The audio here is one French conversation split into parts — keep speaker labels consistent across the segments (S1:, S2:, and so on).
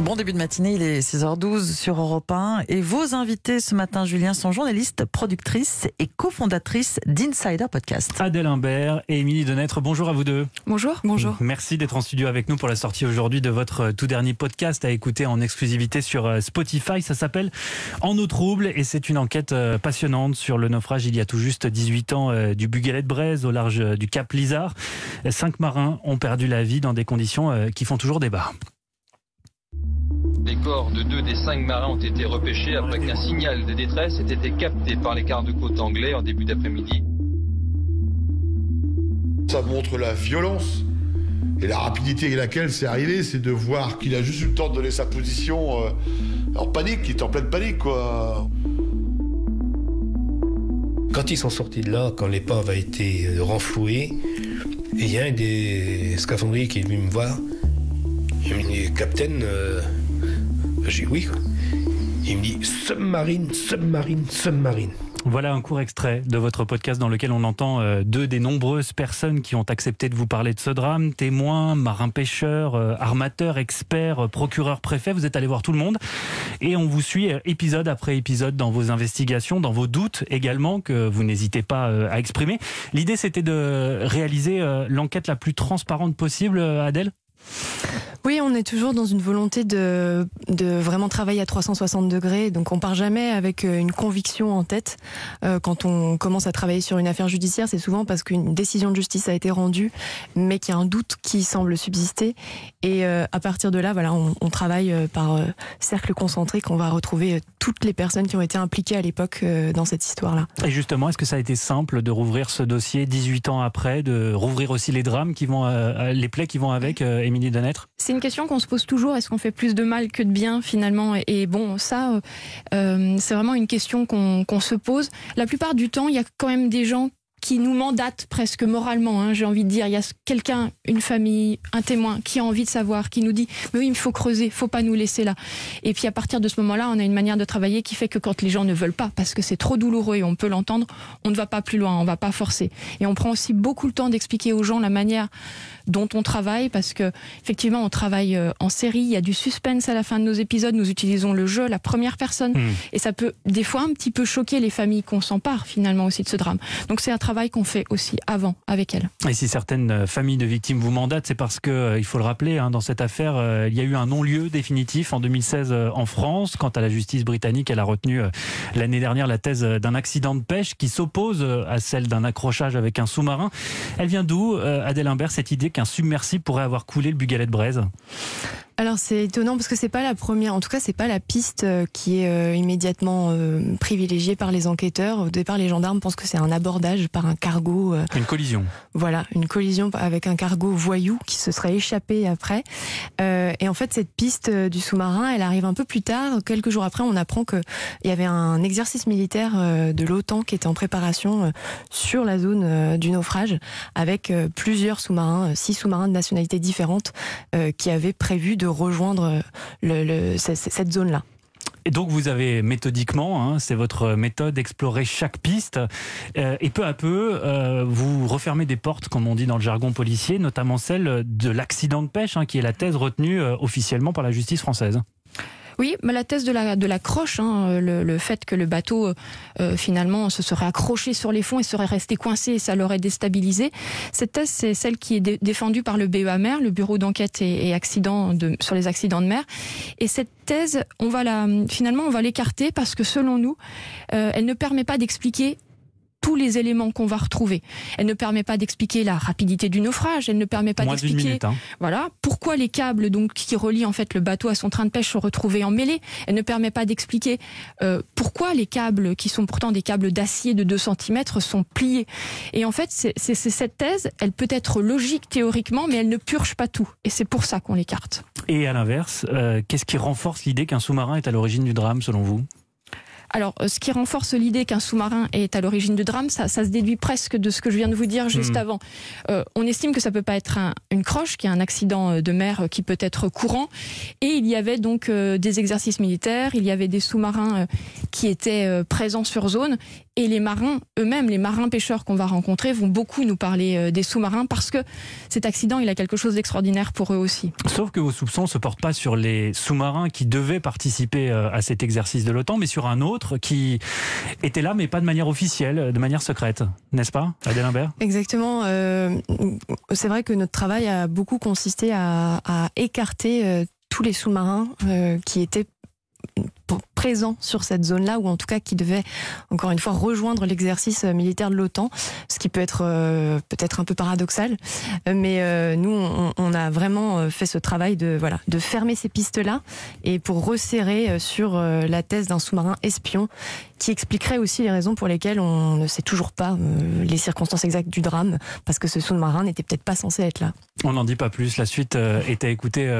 S1: Bon début de matinée, il est 6h12 sur Europe 1 et vos invités ce matin, Julien, sont journalistes, productrices et cofondatrices d'Insider Podcast.
S2: Adèle Imbert et Émilie Denêtre, bonjour à vous deux.
S3: Bonjour. Bonjour.
S2: Merci d'être en studio avec nous pour la sortie aujourd'hui de votre tout dernier podcast à écouter en exclusivité sur euh, Spotify. Ça s'appelle En eau trouble et c'est une enquête euh, passionnante sur le naufrage il y a tout juste 18 ans euh, du Bugalet de Braise au large du Cap Lizard. Cinq marins ont perdu la vie dans des conditions qui font toujours débat.
S4: Les corps de deux des cinq marins ont été repêchés après qu'un signal de détresse ait été capté par les quarts de côte anglais en début d'après-midi.
S5: Ça montre la violence et la rapidité avec laquelle c'est arrivé, c'est de voir qu'il a juste eu le temps de donner sa position euh, en panique, il est en pleine panique quoi.
S6: Quand ils sont sortis de là, quand l'épave a été euh, renflouée, il y a un des scaphandriers qui est venu me voir. Il me dit, Capitaine, euh, j'ai oui. Il me dit submarine, submarine, submarine.
S2: Voilà un court extrait de votre podcast dans lequel on entend euh, deux des nombreuses personnes qui ont accepté de vous parler de ce drame, témoins, marins-pêcheurs, euh, armateurs, experts, euh, procureurs, préfets. Vous êtes allé voir tout le monde et on vous suit épisode après épisode dans vos investigations, dans vos doutes également que vous n'hésitez pas à exprimer. L'idée c'était de réaliser l'enquête la plus transparente possible, Adèle?
S3: Oui, on est toujours dans une volonté de, de vraiment travailler à 360 degrés. Donc on part jamais avec euh, une conviction en tête. Euh, quand on commence à travailler sur une affaire judiciaire, c'est souvent parce qu'une décision de justice a été rendue, mais qu'il y a un doute qui semble subsister. Et euh, à partir de là, voilà, on, on travaille par cercle concentré qu'on va retrouver toutes les personnes qui ont été impliquées à l'époque dans cette histoire-là.
S2: Et justement, est-ce que ça a été simple de rouvrir ce dossier 18 ans après, de rouvrir aussi les drames qui vont, les plaies qui vont avec, Émilie Denêtre?
S7: Une question qu'on se pose toujours. Est-ce qu'on fait plus de mal que de bien finalement? Et bon, ça, euh, c'est vraiment une question qu'on se pose. La plupart du temps, il y a quand même des gens qui nous mandate presque moralement, hein, j'ai envie de dire. Il y a quelqu'un, une famille, un témoin qui a envie de savoir, qui nous dit mais oui, il faut creuser, faut pas nous laisser là. Et puis à partir de ce moment-là, on a une manière de travailler qui fait que quand les gens ne veulent pas, parce que c'est trop douloureux et on peut l'entendre, on ne va pas plus loin, on va pas forcer. Et on prend aussi beaucoup le temps d'expliquer aux gens la manière dont on travaille, parce que effectivement, on travaille euh, en série, il y a du suspense à la fin de nos épisodes, nous utilisons le jeu, la première personne, hmm. et ça peut des fois un petit peu choquer les familles qu'on s'empare finalement aussi de ce drame. Donc c'est un travail qu'on fait aussi avant avec elle.
S2: Et si certaines euh, familles de victimes vous mandatent, c'est parce que, euh, il faut le rappeler, hein, dans cette affaire, euh, il y a eu un non-lieu définitif en 2016 en France. Quant à la justice britannique, elle a retenu l'année dernière la thèse d'un accident de pêche qui s'oppose à celle d'un accrochage avec un sous-marin. Elle vient d'où, Adèle Imbert, cette idée qu'un submersible pourrait avoir coulé le Bugalet de Braise?
S3: Alors c'est étonnant parce que c'est pas la première, en tout cas c'est pas la piste euh, qui est euh, immédiatement euh, privilégiée par les enquêteurs. Au départ, les gendarmes pensent que c'est un abordage par un cargo.
S2: une collision.
S3: Voilà, une collision avec un cargo voyou qui se serait échappé après. et en fait, cette piste du sous-marin, elle arrive un peu plus tard. Quelques jours après, on apprend qu'il y avait un exercice militaire de l'OTAN qui était en préparation sur la zone du naufrage avec plusieurs sous-marins, six sous-marins de nationalités différentes qui avaient prévu de rejoindre le, cette zone-là.
S2: Et donc vous avez méthodiquement, hein, c'est votre méthode, explorer chaque piste euh, et peu à peu euh, vous refermez des portes, comme on dit dans le jargon policier, notamment celle de l'accident de pêche, hein, qui est la thèse retenue euh, officiellement par la justice française.
S7: Oui, mais la thèse de la, de la croche, hein, le, fait que le bateau euh, finalement se serait accroché sur les fonds et serait resté coincé et ça l'aurait déstabilisé. Cette thèse, c'est celle qui est défendue par le BEA mer, le Bureau d'enquête et, accidents de, sur les accidents de mer. Et cette thèse, on va la, finalement, on va l'écarter parce que selon nous, euh, elle ne permet pas d'expliquer tous les éléments qu'on va retrouver. Elle ne permet pas d'expliquer la rapidité du naufrage, elle ne permet pas d'expliquer
S2: hein.
S7: voilà pourquoi les câbles donc qui relient en fait le bateau à son train de pêche sont retrouvés emmêlés. Elle ne permet pas d'expliquer euh, pourquoi les câbles qui sont pourtant des câbles d'acier de 2 cm sont pliés. Et en fait, c'est cette thèse, elle peut être logique théoriquement, mais elle ne purge pas tout. Et c'est pour ça qu'on l'écarte.
S2: Et à l'inverse, euh, qu'est-ce qui renforce l'idée qu'un sous-marin est à l'origine du drame selon vous?
S7: Alors, euh, ce qui renforce l'idée qu'un sous-marin est à l'origine de drame, ça, se déduit presque de ce que je viens de vous dire juste hmm. avant. Euh, on estime que ça peut pas être une croche, qui est un accident euh, de mer qui peut être courant. Et il y avait donc des exercices militaires, il y avait des sous-marins qui étaient présents sur zone. Et les marins eux-mêmes, les marins pêcheurs qu'on va rencontrer, vont beaucoup nous parler euh, des sous-marins parce que cet accident, il a quelque chose d'extraordinaire pour eux aussi.
S2: Sauf que vos soupçons ne se portent pas sur les sous-marins qui devaient participer euh, à cet exercice de l'OTAN, mais sur un autre qui était là, mais pas de manière officielle, de manière secrète. N'est-ce pas, Adèle Imbert?
S3: Exactement. Euh, c'est vrai que notre travail a beaucoup consisté à, à écarter euh, tous les sous-marins euh, qui étaient sur cette zone-là, ou en tout cas qui devaient, encore une fois, rejoindre l'exercice euh, militaire de l'OTAN, ce qui peut être euh, peut-être un peu paradoxal. Euh, Mais nous, on, a vraiment fait ce travail de, voilà, de fermer ces pistes-là et pour resserrer sur la thèse d'un sous-marin espion qui expliquerait aussi les raisons pour lesquelles on ne sait toujours pas les circonstances exactes du drame, parce que ce sous-marin n'était peut-être pas censé être là.
S2: On n'en dit pas plus. La suite est à écouter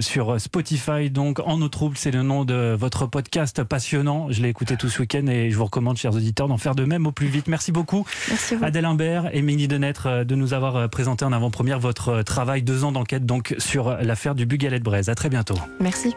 S2: sur Spotify. Donc, En eau trouble, c'est le nom de votre podcast passionnant. Je l'ai écouté tout ce week-end et je vous recommande, chers auditeurs, d'en faire de même au plus vite. Merci beaucoup,
S3: Merci.
S2: Adèle Imbert et Mégnie Denêtre, euh, de nous avoir euh, présenté en avant-première votre euh, travail, deux ans d'enquête donc sur l'affaire du Bugalet de Braise. À très bientôt.
S3: Merci.